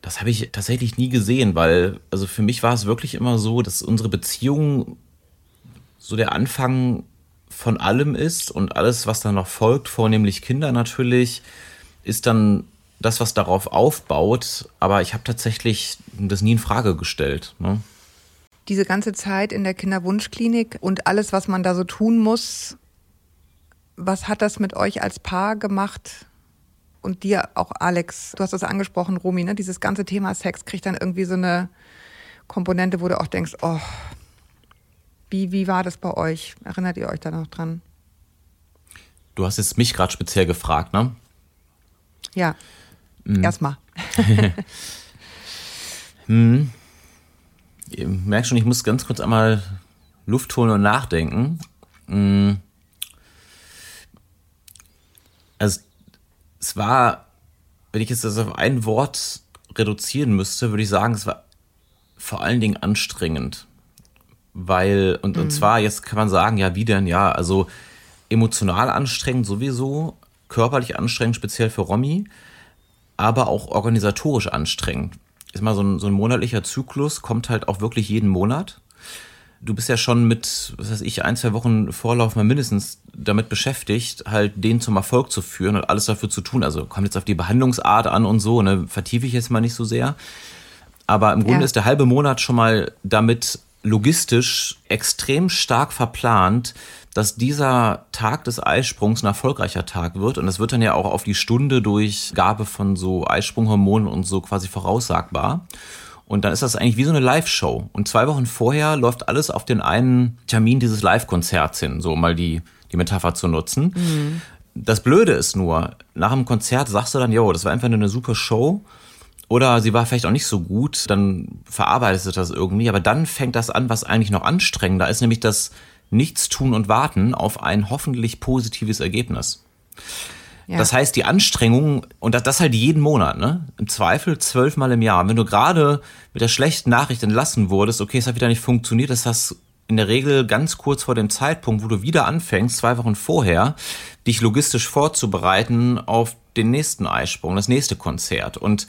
das habe ich tatsächlich nie gesehen, weil also für mich war es wirklich immer so, dass unsere Beziehung so der Anfang von allem ist und alles, was dann noch folgt, vornehmlich Kinder natürlich, ist dann das, was darauf aufbaut. Aber ich habe tatsächlich das nie in Frage gestellt. Ne? Diese ganze Zeit in der Kinderwunschklinik und alles, was man da so tun muss, was hat das mit euch als Paar gemacht? Und dir auch, Alex, du hast das angesprochen, Romy, ne? Dieses ganze Thema Sex kriegt dann irgendwie so eine Komponente, wo du auch denkst, oh, wie, wie war das bei euch? Erinnert ihr euch da noch dran? Du hast jetzt mich gerade speziell gefragt, ne? Ja. Mhm. Erstmal. Ihr merkt schon, ich muss ganz kurz einmal Luft holen und nachdenken. Mm. Also es war, wenn ich jetzt das auf ein Wort reduzieren müsste, würde ich sagen, es war vor allen Dingen anstrengend. Weil, und, mhm. und zwar, jetzt kann man sagen, ja, wie denn? Ja, also emotional anstrengend sowieso, körperlich anstrengend, speziell für Romy, aber auch organisatorisch anstrengend. Ist mal so ein, so ein monatlicher Zyklus, kommt halt auch wirklich jeden Monat. Du bist ja schon mit, was weiß ich, ein, zwei Wochen Vorlauf mal mindestens damit beschäftigt, halt den zum Erfolg zu führen und alles dafür zu tun. Also kommt jetzt auf die Behandlungsart an und so, ne, vertiefe ich jetzt mal nicht so sehr. Aber im Grunde ja. ist der halbe Monat schon mal damit logistisch extrem stark verplant, dass dieser Tag des Eisprungs ein erfolgreicher Tag wird. Und das wird dann ja auch auf die Stunde durch Gabe von so Eisprunghormonen und so quasi voraussagbar. Und dann ist das eigentlich wie so eine Live-Show. Und zwei Wochen vorher läuft alles auf den einen Termin dieses Live-Konzerts hin, so um mal die, die Metapher zu nutzen. Mhm. Das Blöde ist nur, nach dem Konzert sagst du dann, yo, das war einfach eine super Show. Oder sie war vielleicht auch nicht so gut, dann verarbeitest du das irgendwie. Aber dann fängt das an, was eigentlich noch anstrengender ist, nämlich das nichts tun und warten auf ein hoffentlich positives Ergebnis. Ja. Das heißt, die Anstrengung, und das, das halt jeden Monat, ne? Im Zweifel zwölfmal im Jahr. Wenn du gerade mit der schlechten Nachricht entlassen wurdest, okay, es hat wieder nicht funktioniert, das hast in der Regel ganz kurz vor dem Zeitpunkt, wo du wieder anfängst, zwei Wochen vorher, dich logistisch vorzubereiten auf den nächsten Eisprung, das nächste Konzert. Und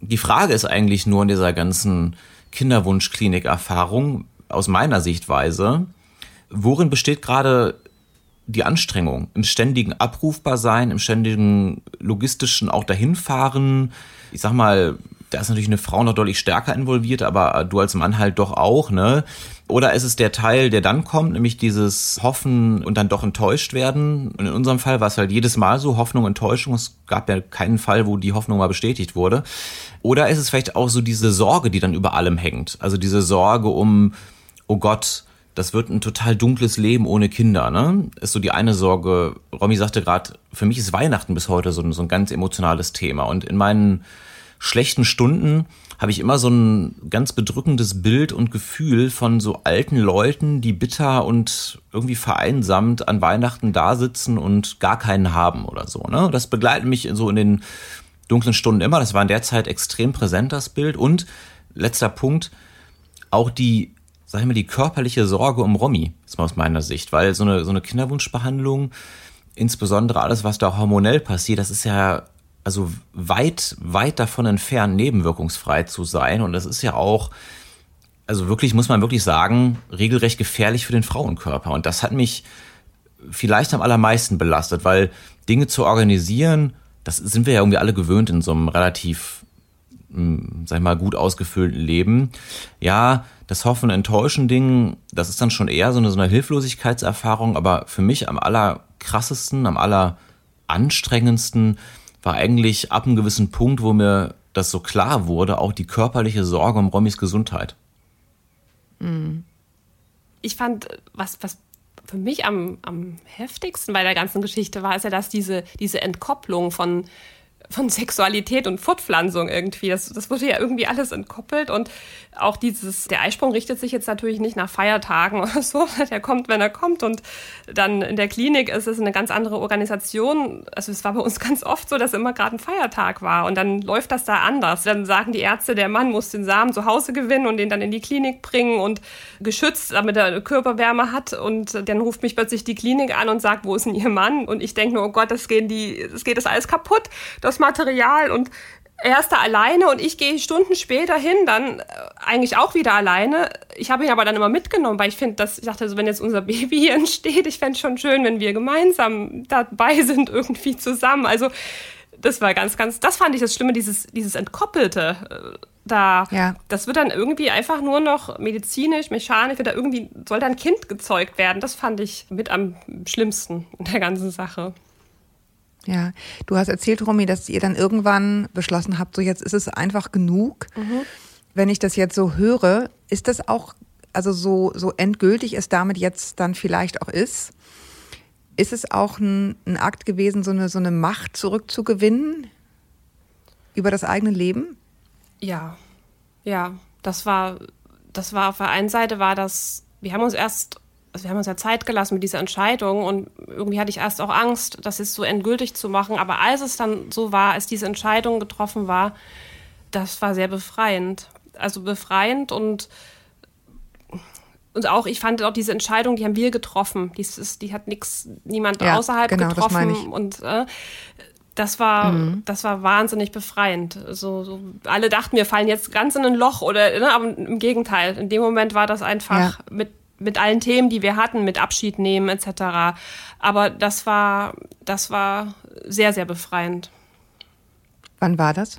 die Frage ist eigentlich nur in dieser ganzen Kinderwunschklinik-Erfahrung aus meiner Sichtweise, Worin besteht gerade die Anstrengung? Im ständigen Abrufbarsein, im ständigen logistischen auch dahinfahren? Ich sag mal, da ist natürlich eine Frau noch deutlich stärker involviert, aber du als Mann halt doch auch, ne? Oder ist es der Teil, der dann kommt, nämlich dieses Hoffen und dann doch enttäuscht werden? Und in unserem Fall war es halt jedes Mal so, Hoffnung, Enttäuschung. Es gab ja keinen Fall, wo die Hoffnung mal bestätigt wurde. Oder ist es vielleicht auch so diese Sorge, die dann über allem hängt? Also diese Sorge um, oh Gott, das wird ein total dunkles Leben ohne Kinder, ne? Ist so die eine Sorge. Romy sagte gerade, für mich ist Weihnachten bis heute so ein, so ein ganz emotionales Thema. Und in meinen schlechten Stunden habe ich immer so ein ganz bedrückendes Bild und Gefühl von so alten Leuten, die bitter und irgendwie vereinsamt an Weihnachten da sitzen und gar keinen haben oder so. Ne? Das begleitet mich so in den dunklen Stunden immer. Das war in der Zeit extrem präsent, das Bild. Und letzter Punkt, auch die sag ich mal, die körperliche Sorge um Romy, ist mal aus meiner Sicht, weil so eine, so eine Kinderwunschbehandlung, insbesondere alles, was da hormonell passiert, das ist ja also weit, weit davon entfernt, nebenwirkungsfrei zu sein. Und das ist ja auch, also wirklich, muss man wirklich sagen, regelrecht gefährlich für den Frauenkörper. Und das hat mich vielleicht am allermeisten belastet, weil Dinge zu organisieren, das sind wir ja irgendwie alle gewöhnt in so einem relativ, sag ich mal, gut ausgefüllten Leben. Ja, das Hoffen, Enttäuschen Ding, das ist dann schon eher so eine, so eine Hilflosigkeitserfahrung, aber für mich am allerkrassesten, am alleranstrengendsten war eigentlich ab einem gewissen Punkt, wo mir das so klar wurde, auch die körperliche Sorge um Romys Gesundheit. Mhm. Ich fand, was, was für mich am, am heftigsten bei der ganzen Geschichte war, ist ja, dass diese, diese Entkopplung von von Sexualität und Fortpflanzung irgendwie. Das, das wurde ja irgendwie alles entkoppelt und auch dieses, der Eisprung richtet sich jetzt natürlich nicht nach Feiertagen oder so. Der kommt, wenn er kommt und dann in der Klinik ist es eine ganz andere Organisation. Also es war bei uns ganz oft so, dass immer gerade ein Feiertag war und dann läuft das da anders. Dann sagen die Ärzte, der Mann muss den Samen zu Hause gewinnen und den dann in die Klinik bringen und geschützt, damit er Körperwärme hat und dann ruft mich plötzlich die Klinik an und sagt, wo ist denn Ihr Mann? Und ich denke nur, oh Gott, das, gehen die, das geht das alles kaputt. Das Material und er ist da alleine und ich gehe Stunden später hin, dann äh, eigentlich auch wieder alleine. Ich habe ihn aber dann immer mitgenommen, weil ich finde, dass ich dachte, also wenn jetzt unser Baby hier entsteht, ich fände es schon schön, wenn wir gemeinsam dabei sind, irgendwie zusammen. Also das war ganz, ganz, das fand ich das Schlimme, dieses, dieses Entkoppelte. Äh, da, ja. das wird dann irgendwie einfach nur noch medizinisch, mechanisch, wird da irgendwie, soll da ein Kind gezeugt werden. Das fand ich mit am schlimmsten in der ganzen Sache. Ja, du hast erzählt, Romy, dass ihr dann irgendwann beschlossen habt, so jetzt ist es einfach genug. Mhm. Wenn ich das jetzt so höre, ist das auch, also so, so endgültig es damit jetzt dann vielleicht auch ist, ist es auch ein, ein Akt gewesen, so eine, so eine Macht zurückzugewinnen über das eigene Leben? Ja, ja, das war, das war auf der einen Seite war das, wir haben uns erst also wir haben uns ja Zeit gelassen mit dieser Entscheidung und irgendwie hatte ich erst auch Angst, das ist so endgültig zu machen. Aber als es dann so war, als diese Entscheidung getroffen war, das war sehr befreiend. Also befreiend und und auch, ich fand auch diese Entscheidung, die haben wir getroffen. Die, ist, die hat nichts, niemand ja, außerhalb genau, getroffen. Und äh, das war, mhm. das war wahnsinnig befreiend. So, so, alle dachten, wir fallen jetzt ganz in ein Loch oder, ne, aber im Gegenteil. In dem Moment war das einfach ja. mit, mit allen Themen, die wir hatten, mit Abschied nehmen etc. Aber das war, das war sehr, sehr befreiend. Wann war das?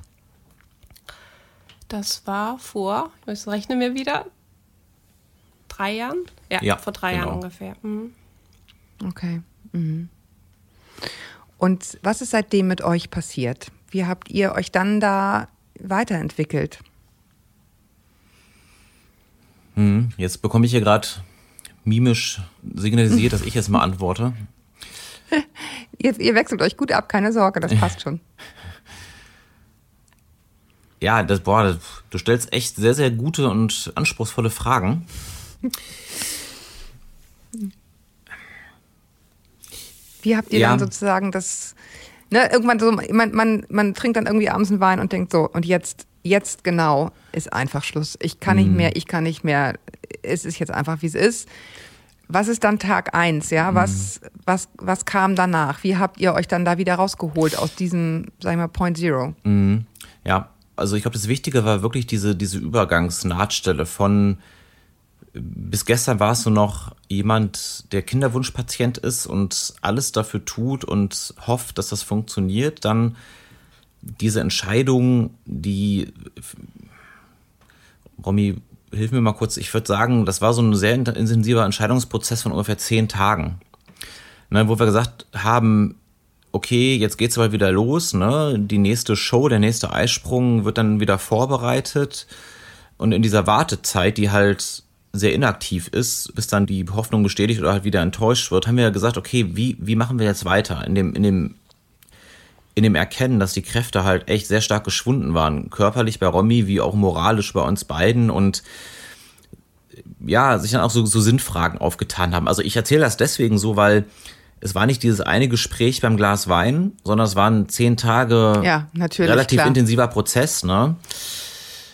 Das war vor, ich rechne mir wieder, drei Jahren? Ja, ja vor drei genau. Jahren ungefähr. Mhm. Okay. Mhm. Und was ist seitdem mit euch passiert? Wie habt ihr euch dann da weiterentwickelt? Hm, jetzt bekomme ich hier gerade mimisch signalisiert, dass ich jetzt mal antworte. ihr, ihr, wechselt euch gut ab, keine Sorge, das passt schon. Ja, das, boah, das, du stellst echt sehr, sehr gute und anspruchsvolle Fragen. Wie habt ihr ja. dann sozusagen das, ne, irgendwann so, man, man, man trinkt dann irgendwie abends einen Wein und denkt so, und jetzt, jetzt genau ist einfach Schluss. Ich kann nicht mhm. mehr, ich kann nicht mehr, es ist jetzt einfach, wie es ist. Was ist dann Tag eins, ja? Was, mhm. was, was kam danach? Wie habt ihr euch dann da wieder rausgeholt aus diesem, sag ich mal, Point Zero? Mhm. Ja, also ich glaube, das Wichtige war wirklich diese, diese Übergangsnahtstelle von bis gestern warst du noch jemand, der Kinderwunschpatient ist und alles dafür tut und hofft, dass das funktioniert, dann diese Entscheidung, die Romy, hilf mir mal kurz, ich würde sagen, das war so ein sehr intensiver Entscheidungsprozess von ungefähr zehn Tagen. Ne, wo wir gesagt haben, okay, jetzt geht's aber wieder los, ne? Die nächste Show, der nächste Eisprung wird dann wieder vorbereitet. Und in dieser Wartezeit, die halt sehr inaktiv ist, bis dann die Hoffnung bestätigt oder halt wieder enttäuscht wird, haben wir gesagt, okay, wie, wie machen wir jetzt weiter? In dem, in dem, in dem Erkennen, dass die Kräfte halt echt sehr stark geschwunden waren. Körperlich bei Romy, wie auch moralisch bei uns beiden und ja, sich dann auch so, so Sinnfragen aufgetan haben. Also ich erzähle das deswegen so, weil es war nicht dieses eine Gespräch beim Glas Wein, sondern es waren zehn Tage ja, relativ klar. intensiver Prozess, ne?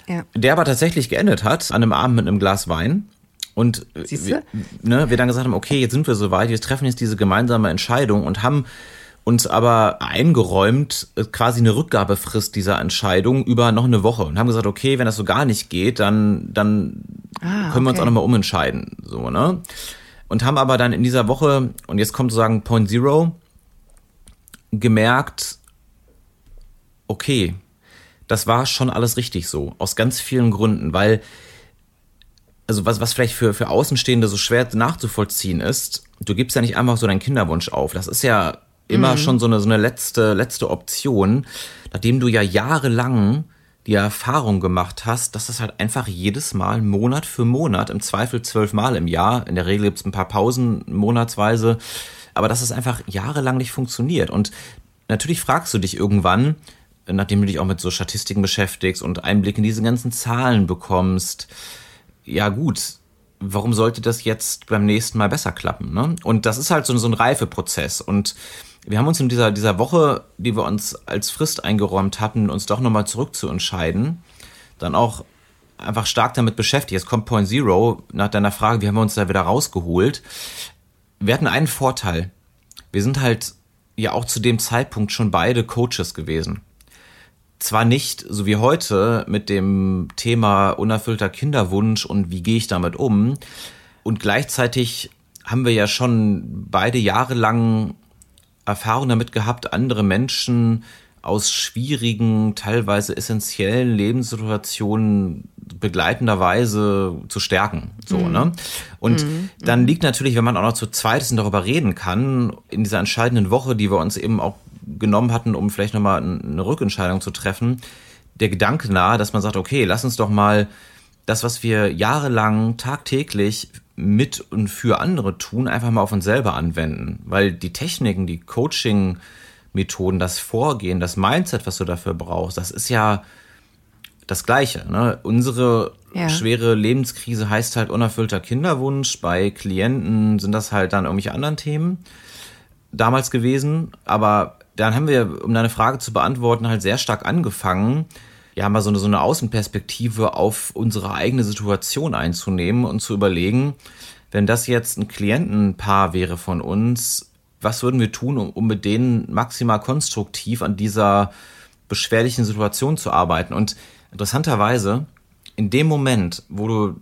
ja. der aber tatsächlich geendet hat an einem Abend mit einem Glas Wein. Und wir, ne, wir dann gesagt haben, okay, jetzt sind wir soweit, wir treffen jetzt diese gemeinsame Entscheidung und haben uns aber eingeräumt, äh, quasi eine Rückgabefrist dieser Entscheidung über noch eine Woche und haben gesagt, okay, wenn das so gar nicht geht, dann, dann ah, können wir uns auch nochmal umentscheiden. So, ne? Und haben aber dann in dieser Woche, und jetzt kommt sozusagen Point Zero, gemerkt, okay, das war schon alles richtig so, aus ganz vielen Gründen, weil, also was, was vielleicht für, für Außenstehende so schwer nachzuvollziehen ist, du gibst ja nicht einfach so deinen Kinderwunsch auf. Das ist ja immer mhm. schon so eine, so eine letzte, letzte Option, nachdem du ja jahrelang die Erfahrung gemacht hast, dass das halt einfach jedes Mal Monat für Monat, im Zweifel zwölf Mal im Jahr, in der Regel gibt es ein paar Pausen monatsweise, aber dass es einfach jahrelang nicht funktioniert. Und natürlich fragst du dich irgendwann, nachdem du dich auch mit so Statistiken beschäftigst und Einblick in diese ganzen Zahlen bekommst, ja gut, warum sollte das jetzt beim nächsten Mal besser klappen? Ne? Und das ist halt so, so ein Reifeprozess. Und wir haben uns in dieser, dieser Woche, die wir uns als Frist eingeräumt hatten, uns doch nochmal zurückzuentscheiden, dann auch einfach stark damit beschäftigt. Jetzt kommt Point Zero nach deiner Frage, wie haben wir uns da wieder rausgeholt? Wir hatten einen Vorteil. Wir sind halt ja auch zu dem Zeitpunkt schon beide Coaches gewesen zwar nicht so wie heute mit dem Thema unerfüllter Kinderwunsch und wie gehe ich damit um. Und gleichzeitig haben wir ja schon beide jahrelang Erfahrung damit gehabt, andere Menschen aus schwierigen, teilweise essentiellen Lebenssituationen begleitenderweise zu stärken. So, mhm. ne? Und mhm. dann liegt natürlich, wenn man auch noch zu zweit ist und darüber reden kann, in dieser entscheidenden Woche, die wir uns eben auch genommen hatten, um vielleicht nochmal eine Rückentscheidung zu treffen, der Gedanke nahe, dass man sagt, okay, lass uns doch mal das, was wir jahrelang tagtäglich mit und für andere tun, einfach mal auf uns selber anwenden. Weil die Techniken, die Coaching-Methoden, das Vorgehen, das Mindset, was du dafür brauchst, das ist ja das Gleiche. Ne? Unsere Ja. schwere Lebenskrise heißt halt unerfüllter Kinderwunsch. Bei Klienten sind das halt dann irgendwelche anderen Themen damals gewesen. Aber dann haben wir, um deine Frage zu beantworten, halt sehr stark angefangen, ja, mal so eine, so eine Außenperspektive auf unsere eigene Situation einzunehmen und zu überlegen, wenn das jetzt ein Klientenpaar wäre von uns, was würden wir tun, um, um mit denen maximal konstruktiv an dieser beschwerlichen Situation zu arbeiten? Und interessanterweise, in dem Moment, wo du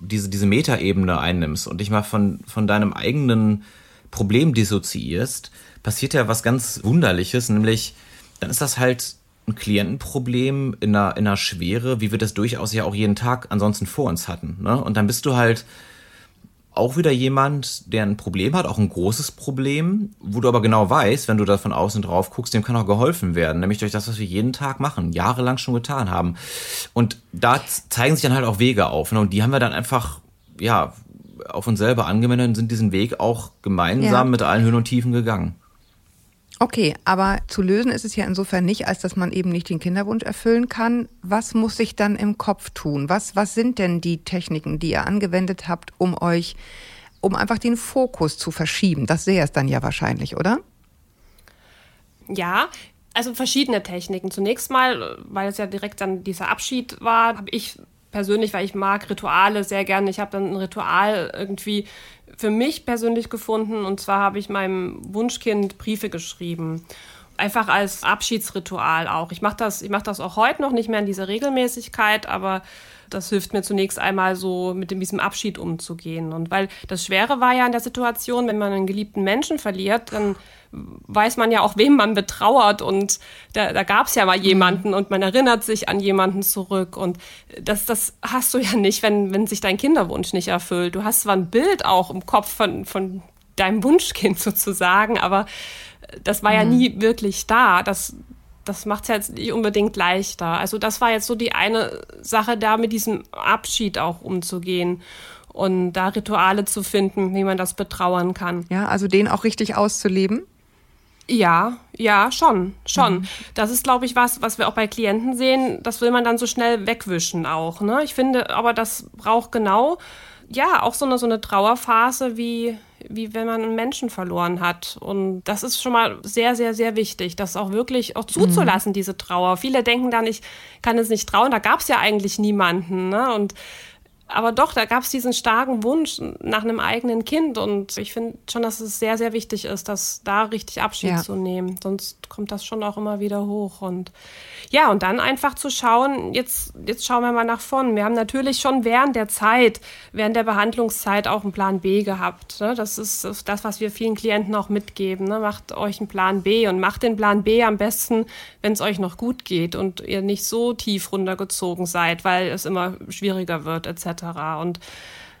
diese, diese Metaebene einnimmst und dich mal von, von deinem eigenen Problem dissoziierst, passiert ja was ganz Wunderliches, nämlich dann ist das halt ein Klientenproblem in einer, in einer Schwere, wie wir das durchaus ja auch jeden Tag ansonsten vor uns hatten. Ne? Und dann bist du halt auch wieder jemand, der ein Problem hat, auch ein großes Problem, wo du aber genau weißt, wenn du da von außen drauf guckst, dem kann auch geholfen werden, nämlich durch das, was wir jeden Tag machen, jahrelang schon getan haben. Und da zeigen sich dann halt auch Wege auf. Ne? Und die haben wir dann einfach, ja, auf uns selber angewendet und sind diesen Weg auch gemeinsam Ja. mit allen Höhen und Tiefen gegangen. Okay, aber zu lösen ist es ja insofern nicht, als dass man eben nicht den Kinderwunsch erfüllen kann. Was muss ich dann im Kopf tun? Was, was sind denn die Techniken, die ihr angewendet habt, um euch, um einfach den Fokus zu verschieben? Das sähe es dann ja wahrscheinlich, oder? Ja, also verschiedene Techniken. Zunächst mal, weil es ja direkt dann dieser Abschied war, habe ich persönlich, weil ich mag Rituale sehr gerne, ich habe dann ein Ritual irgendwie für mich persönlich gefunden und zwar habe ich meinem Wunschkind Briefe geschrieben. Einfach als Abschiedsritual auch. Ich mache das, ich mache das auch heute noch nicht mehr in dieser Regelmäßigkeit, aber das hilft mir zunächst einmal so mit dem- diesem Abschied umzugehen. Und weil das Schwere war ja in der Situation, wenn man einen geliebten Menschen verliert, dann weiß man ja auch, wem man betrauert. Und da, da gab es ja mal jemanden und man erinnert sich an jemanden zurück. Und das, das hast du ja nicht, wenn, wenn sich dein Kinderwunsch nicht erfüllt. Du hast zwar ein Bild auch im Kopf von, von deinem Wunschkind sozusagen, aber das war ja nie wirklich da. Das, das macht es jetzt nicht unbedingt leichter. Also das war jetzt so die eine Sache, da mit diesem Abschied auch umzugehen und da Rituale zu finden, wie man das betrauern kann. Ja, also den auch richtig auszuleben. Ja, ja, schon, schon. Das ist, glaube ich, was, was wir auch bei Klienten sehen. Das will man dann so schnell wegwischen auch. Ne? Ich finde, aber das braucht genau, ja, auch so eine, so eine Trauerphase, wie, wie wenn man einen Menschen verloren hat. Und das ist schon mal sehr, sehr, sehr wichtig, das auch wirklich auch zuzulassen, diese Trauer. Viele denken dann, ich kann es nicht trauen. Da gab es ja eigentlich niemanden. Ne? Und aber doch, da gab es diesen starken Wunsch nach einem eigenen Kind. Und ich finde schon, dass es sehr, sehr wichtig ist, dass da richtig Abschied Ja. zu nehmen. Sonst kommt das schon auch immer wieder hoch. Und ja, und dann einfach zu schauen, jetzt, jetzt schauen wir mal nach vorn. Wir haben natürlich schon während der Zeit, während der Behandlungszeit auch einen Plan B gehabt. Ne? Das ist das, was wir vielen Klienten auch mitgeben. Ne? Macht euch einen Plan B und macht den Plan B am besten, wenn es euch noch gut geht und ihr nicht so tief runtergezogen seid, weil es immer schwieriger wird etc. Und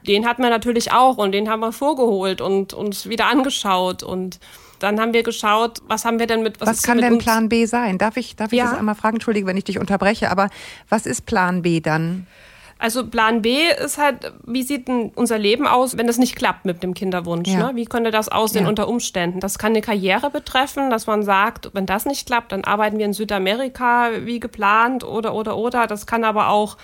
den hatten wir natürlich auch und den haben wir vorgeholt und uns wieder angeschaut und dann haben wir geschaut, was haben wir denn mit Was, ist kann mit denn Plan B sein? Darf ich, darf ich Ja. das einmal fragen? Entschuldige, wenn ich dich unterbreche, aber was ist Plan B dann? Also Plan B ist halt, wie sieht denn unser Leben aus, wenn das nicht klappt mit dem Kinderwunsch? Ja. Ne? Wie könnte das aussehen Ja. unter Umständen? Das kann eine Karriere betreffen, dass man sagt, wenn das nicht klappt, dann arbeiten wir in Südamerika wie geplant oder oder oder. Das kann aber auch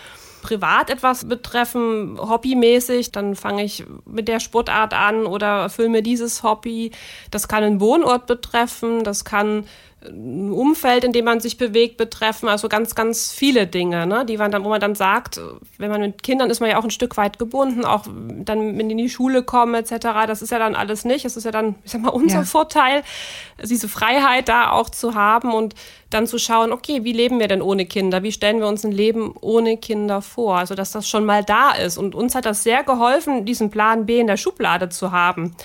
privat etwas betreffen, hobbymäßig, dann fange ich mit der Sportart an oder erfülle mir dieses Hobby. Das kann einen Wohnort betreffen, das kann Umfeld, in dem man sich bewegt, betreffen, also ganz, ganz viele Dinge, ne, die man dann, wo man dann sagt, wenn man mit Kindern ist man ja auch ein Stück weit gebunden, auch dann wenn die in die Schule kommen etc. Das ist ja dann alles nicht. Das ist ja dann, ich sag mal, unser Ja. Vorteil, diese Freiheit da auch zu haben und dann zu schauen, okay, wie leben wir denn ohne Kinder? Wie stellen wir uns ein Leben ohne Kinder vor? Also dass das schon mal da ist. Und uns hat das sehr geholfen, diesen Plan B in der Schublade zu haben.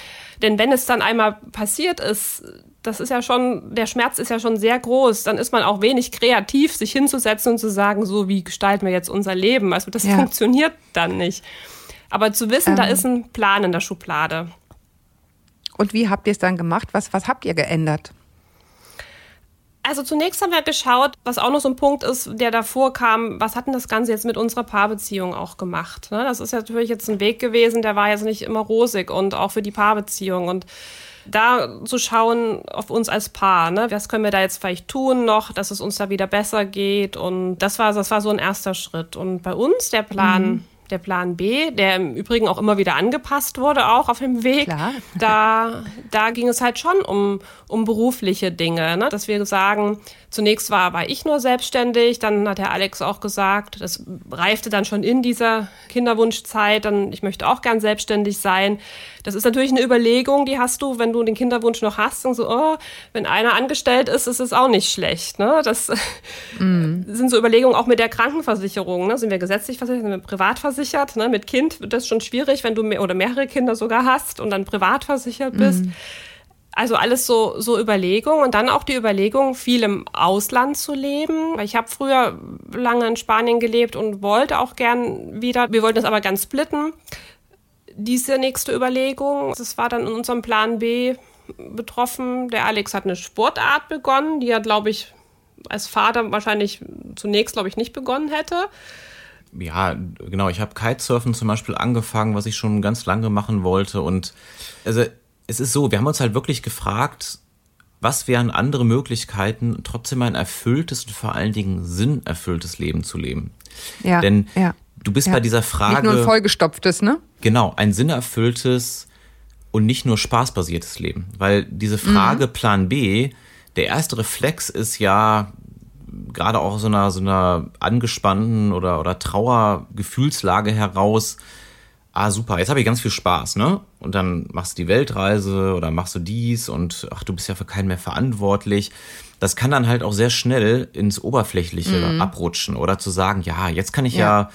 Denn wenn es dann einmal passiert ist, das ist ja schon, der Schmerz ist ja schon sehr groß, dann ist man auch wenig kreativ, sich hinzusetzen und zu sagen, so wie gestalten wir jetzt unser Leben. Also das Ja. funktioniert dann nicht. Aber zu wissen, da Ähm. ist ein Plan in der Schublade. Und wie habt ihr es dann gemacht? Was, was habt ihr geändert? Also zunächst haben wir geschaut, was auch noch so ein Punkt ist, der davor kam, was hat denn das Ganze jetzt mit unserer Paarbeziehung auch gemacht? Ne? Das ist ja natürlich jetzt ein Weg gewesen, der war jetzt nicht immer rosig und auch für die Paarbeziehung. Und da zu schauen auf uns als Paar, ne? Was können wir da jetzt vielleicht tun noch, dass es uns da wieder besser geht? Und das war, das war so ein erster Schritt. Und bei uns der Plan. Mhm der Plan B, der im Übrigen auch immer wieder angepasst wurde, auch auf dem Weg. Klar. Da, da ging es halt schon um, um berufliche Dinge, ne? dass wir sagen, zunächst war, war ich nur selbstständig, dann hat der Alex auch gesagt, das reifte dann schon in dieser Kinderwunschzeit, dann ich möchte auch gern selbstständig sein. Das ist natürlich eine Überlegung, die hast du, wenn du den Kinderwunsch noch hast und so, oh, wenn einer angestellt ist, ist es auch nicht schlecht. Ne? Das mm. sind so Überlegungen auch mit der Krankenversicherung. Ne? Sind wir gesetzlich versichert, sind wir privat versichert? Ne? Mit Kind wird das schon schwierig, wenn du mehr oder mehrere Kinder sogar hast und dann privat versichert bist. Mm. Also alles so, so Überlegungen und dann auch die Überlegung, viel im Ausland zu leben. Ich habe früher lange in Spanien gelebt und wollte auch gern wieder. Wir wollten das aber ganz splitten. Diese nächste Überlegung, das war dann in unserem Plan B betroffen. Der Alex hat eine Sportart begonnen, die er, glaube ich, als Vater wahrscheinlich zunächst, glaube ich, nicht begonnen hätte. Ja, genau. Ich habe Kitesurfen zum Beispiel angefangen, was ich schon ganz lange machen wollte. Und also es ist so, wir haben uns halt wirklich gefragt, was wären andere Möglichkeiten, trotzdem ein erfülltes und vor allen Dingen sinnerfülltes Leben zu leben. Ja. Denn ja, du bist ja. bei dieser Frage. Nicht nur ein vollgestopftes, ne? Genau, ein sinnerfülltes und nicht nur spaßbasiertes Leben. Weil diese Frage mhm. Plan B, der erste Reflex ist ja, gerade auch so einer, so einer angespannten oder, oder Trauergefühlslage heraus, ah super, jetzt habe ich ganz viel Spaß, ne? Und dann machst du die Weltreise oder machst du dies und ach, du bist ja für keinen mehr verantwortlich. Das kann dann halt auch sehr schnell ins Oberflächliche mhm. abrutschen oder zu sagen, ja, jetzt kann ich ja, ja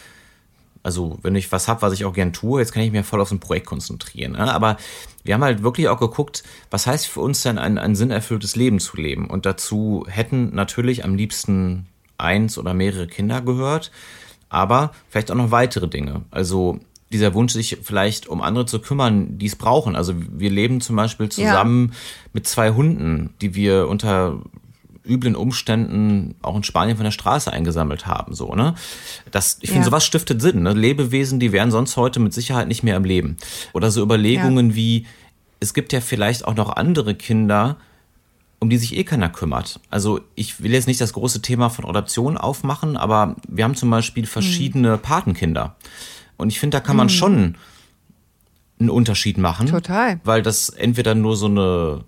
also wenn ich was hab, was ich auch gern tue, jetzt kann ich mir voll auf ein Projekt konzentrieren. Ne? Aber wir haben halt wirklich auch geguckt, was heißt für uns denn ein, ein sinnerfülltes Leben zu leben? Und dazu hätten natürlich am liebsten eins oder mehrere Kinder gehört, aber vielleicht auch noch weitere Dinge. Also dieser Wunsch, sich vielleicht um andere zu kümmern, die es brauchen. Also wir leben zum Beispiel zusammen ja. mit zwei Hunden, die wir unter üblen Umständen auch in Spanien von der Straße eingesammelt haben, so, ne? Das, ich finde, ja. sowas stiftet Sinn, ne? Lebewesen, die wären sonst heute mit Sicherheit nicht mehr am Leben. Oder so Überlegungen ja. wie, es gibt ja vielleicht auch noch andere Kinder, um die sich eh keiner kümmert. Also ich will jetzt nicht das große Thema von Adoption aufmachen, aber wir haben zum Beispiel verschiedene hm. Patenkinder. Und ich finde, da kann man mhm. schon einen Unterschied machen. Total. Weil das entweder nur so eine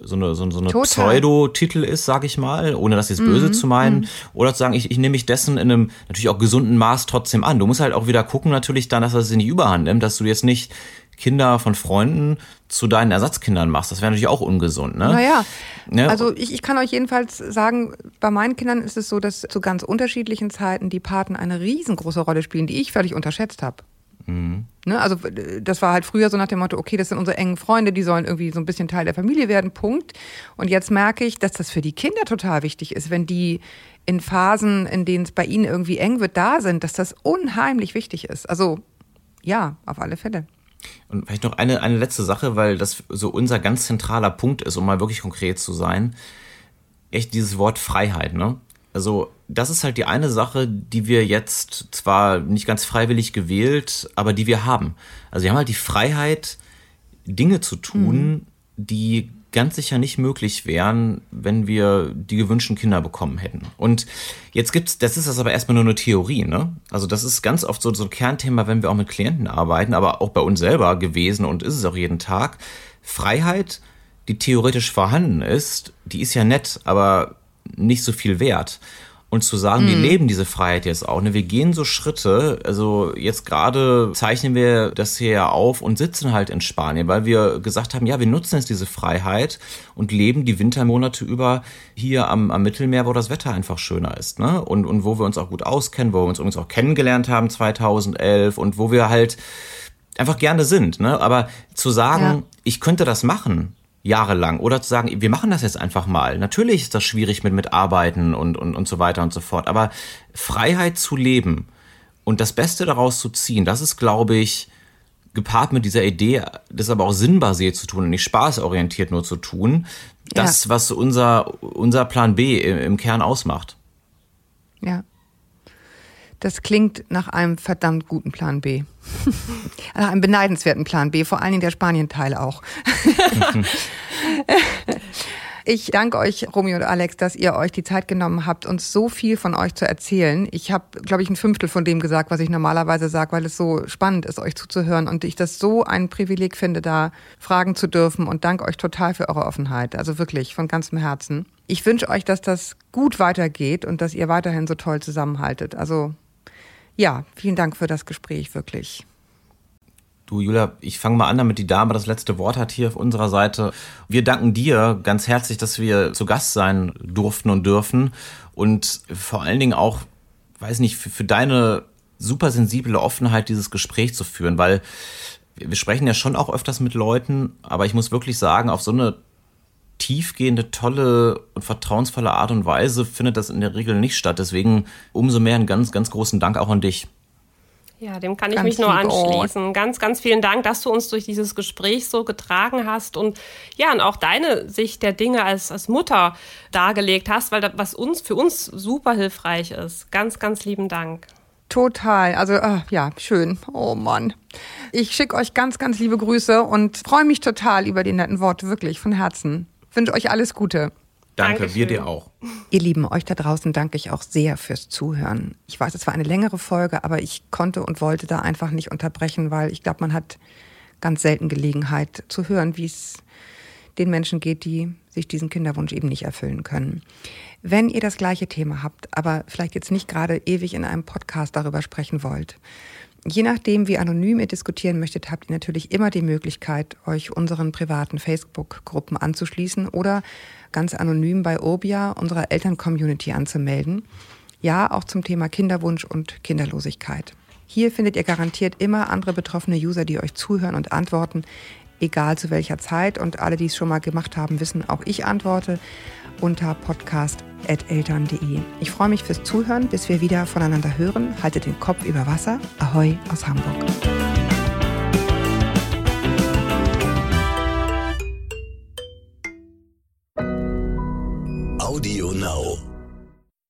so eine, so, so eine Pseudo-Titel ist, sag ich mal, ohne das jetzt mhm. böse zu meinen. Mhm. Oder zu sagen, ich, ich nehme mich dessen in einem natürlich auch gesunden Maß trotzdem an. Du musst halt auch wieder gucken, natürlich dann, dass das in die Überhand nimmt, dass du jetzt nicht Kinder von Freunden zu deinen Ersatzkindern machst. Das wäre natürlich auch ungesund, ne? Naja, ne? also ich, ich kann euch jedenfalls sagen, bei meinen Kindern ist es so, dass zu ganz unterschiedlichen Zeiten die Paten eine riesengroße Rolle spielen, die ich völlig unterschätzt habe. Mhm. Ne, also das war halt früher so nach dem Motto, okay, das sind unsere engen Freunde, die sollen irgendwie so ein bisschen Teil der Familie werden, Punkt. Und jetzt merke ich, dass das für die Kinder total wichtig ist, wenn die in Phasen, in denen es bei ihnen irgendwie eng wird, da sind, dass das unheimlich wichtig ist. Also ja, auf alle Fälle. Und vielleicht noch eine, eine letzte Sache, weil das so unser ganz zentraler Punkt ist, um mal wirklich konkret zu sein. Echt dieses Wort Freiheit, ne? Also, das ist halt die eine Sache, die wir jetzt zwar nicht ganz freiwillig gewählt, aber die wir haben. Also, wir haben halt die Freiheit, Dinge zu tun, mhm. die ganz sicher nicht möglich wären, wenn wir die gewünschten Kinder bekommen hätten. Und jetzt gibt's, das ist das aber erstmal nur eine Theorie, ne? Also das ist ganz oft so, so ein Kernthema, wenn wir auch mit Klienten arbeiten, aber auch bei uns selber gewesen und ist es auch jeden Tag. Freiheit, die theoretisch vorhanden ist, die ist ja nett, aber nicht so viel wert und zu sagen, mhm. wir leben diese Freiheit jetzt auch. Ne? Wir gehen so Schritte. Also jetzt gerade zeichnen wir das hier ja auf und sitzen halt in Spanien, weil wir gesagt haben, ja, wir nutzen jetzt diese Freiheit und leben die Wintermonate über hier am, am Mittelmeer, wo das Wetter einfach schöner ist. Ne? Und, und wo wir uns auch gut auskennen, wo wir uns übrigens auch kennengelernt haben 2011 und wo wir halt einfach gerne sind. Ne? Aber zu sagen, ja. ich könnte das machen, jahrelang. Oder zu sagen, wir machen das jetzt einfach mal. Natürlich ist das schwierig mit, mit Arbeiten und, und, und so weiter und so fort. Aber Freiheit zu leben und das Beste daraus zu ziehen, das ist, glaube ich, gepaart mit dieser Idee, das aber auch sinnbasiert zu tun und nicht spaßorientiert nur zu tun, das, ja. was unser, unser Plan B im, im Kern ausmacht. Ja. Das klingt nach einem verdammt guten Plan B. nach einem beneidenswerten Plan B, vor allen Dingen der Spanien-Teil auch. Ich danke euch, Romy und Alex, dass ihr euch die Zeit genommen habt, uns so viel von euch zu erzählen. Ich habe, glaube ich, ein Fünftel von dem gesagt, was ich normalerweise sage, weil es so spannend ist, euch zuzuhören und ich das so ein Privileg finde, da fragen zu dürfen und danke euch total für eure Offenheit. Also wirklich von ganzem Herzen. Ich wünsche euch, dass das gut weitergeht und dass ihr weiterhin so toll zusammenhaltet. Also ja, vielen Dank für das Gespräch, wirklich. Du, Julia, ich fange mal an, damit die Dame das letzte Wort hat hier auf unserer Seite. Wir danken dir ganz herzlich, dass wir zu Gast sein durften und dürfen. Und vor allen Dingen auch, weiß nicht, für, für deine super sensible Offenheit, dieses Gespräch zu führen, weil wir sprechen ja schon auch öfters mit Leuten, aber ich muss wirklich sagen, auf so eine tiefgehende, tolle und vertrauensvolle Art und Weise findet das in der Regel nicht statt. Deswegen umso mehr einen ganz, ganz großen Dank auch an dich. Ja, dem kann ich ganz mich nur anschließen. Ganz, ganz vielen Dank, dass du uns durch dieses Gespräch so getragen hast und ja, und auch deine Sicht der Dinge als, als Mutter dargelegt hast, weil das, was uns, für uns super hilfreich ist. Ganz, ganz lieben Dank. Total. Also äh, ja, schön. Oh Mann. Ich schicke euch ganz, ganz liebe Grüße und freue mich total über die netten Worte, wirklich von Herzen. Wünsche euch alles Gute. Danke, Dankeschön. wir dir auch. Ihr Lieben, euch da draußen danke ich auch sehr fürs Zuhören. Ich weiß, es war eine längere Folge, aber ich konnte und wollte da einfach nicht unterbrechen, weil ich glaube, man hat ganz selten Gelegenheit zu hören, wie es den Menschen geht, die sich diesen Kinderwunsch eben nicht erfüllen können. Wenn ihr das gleiche Thema habt, aber vielleicht jetzt nicht gerade ewig in einem Podcast darüber sprechen wollt, Je nachdem, wie anonym ihr diskutieren möchtet, habt ihr natürlich immer die Möglichkeit, euch unseren privaten Facebook-Gruppen anzuschließen oder ganz anonym bei Urbia, unserer Eltern-Community, anzumelden. Ja, auch zum Thema Kinderwunsch und Kinderlosigkeit. Hier findet ihr garantiert immer andere betroffene User, die euch zuhören und antworten, egal zu welcher Zeit. Und alle, die es schon mal gemacht haben, wissen, auch ich antworte unter podcast.eltern.de. Ich freue mich fürs Zuhören, bis wir wieder voneinander hören. Halte den Kopf über Wasser. Ahoi aus Hamburg. Audio Now.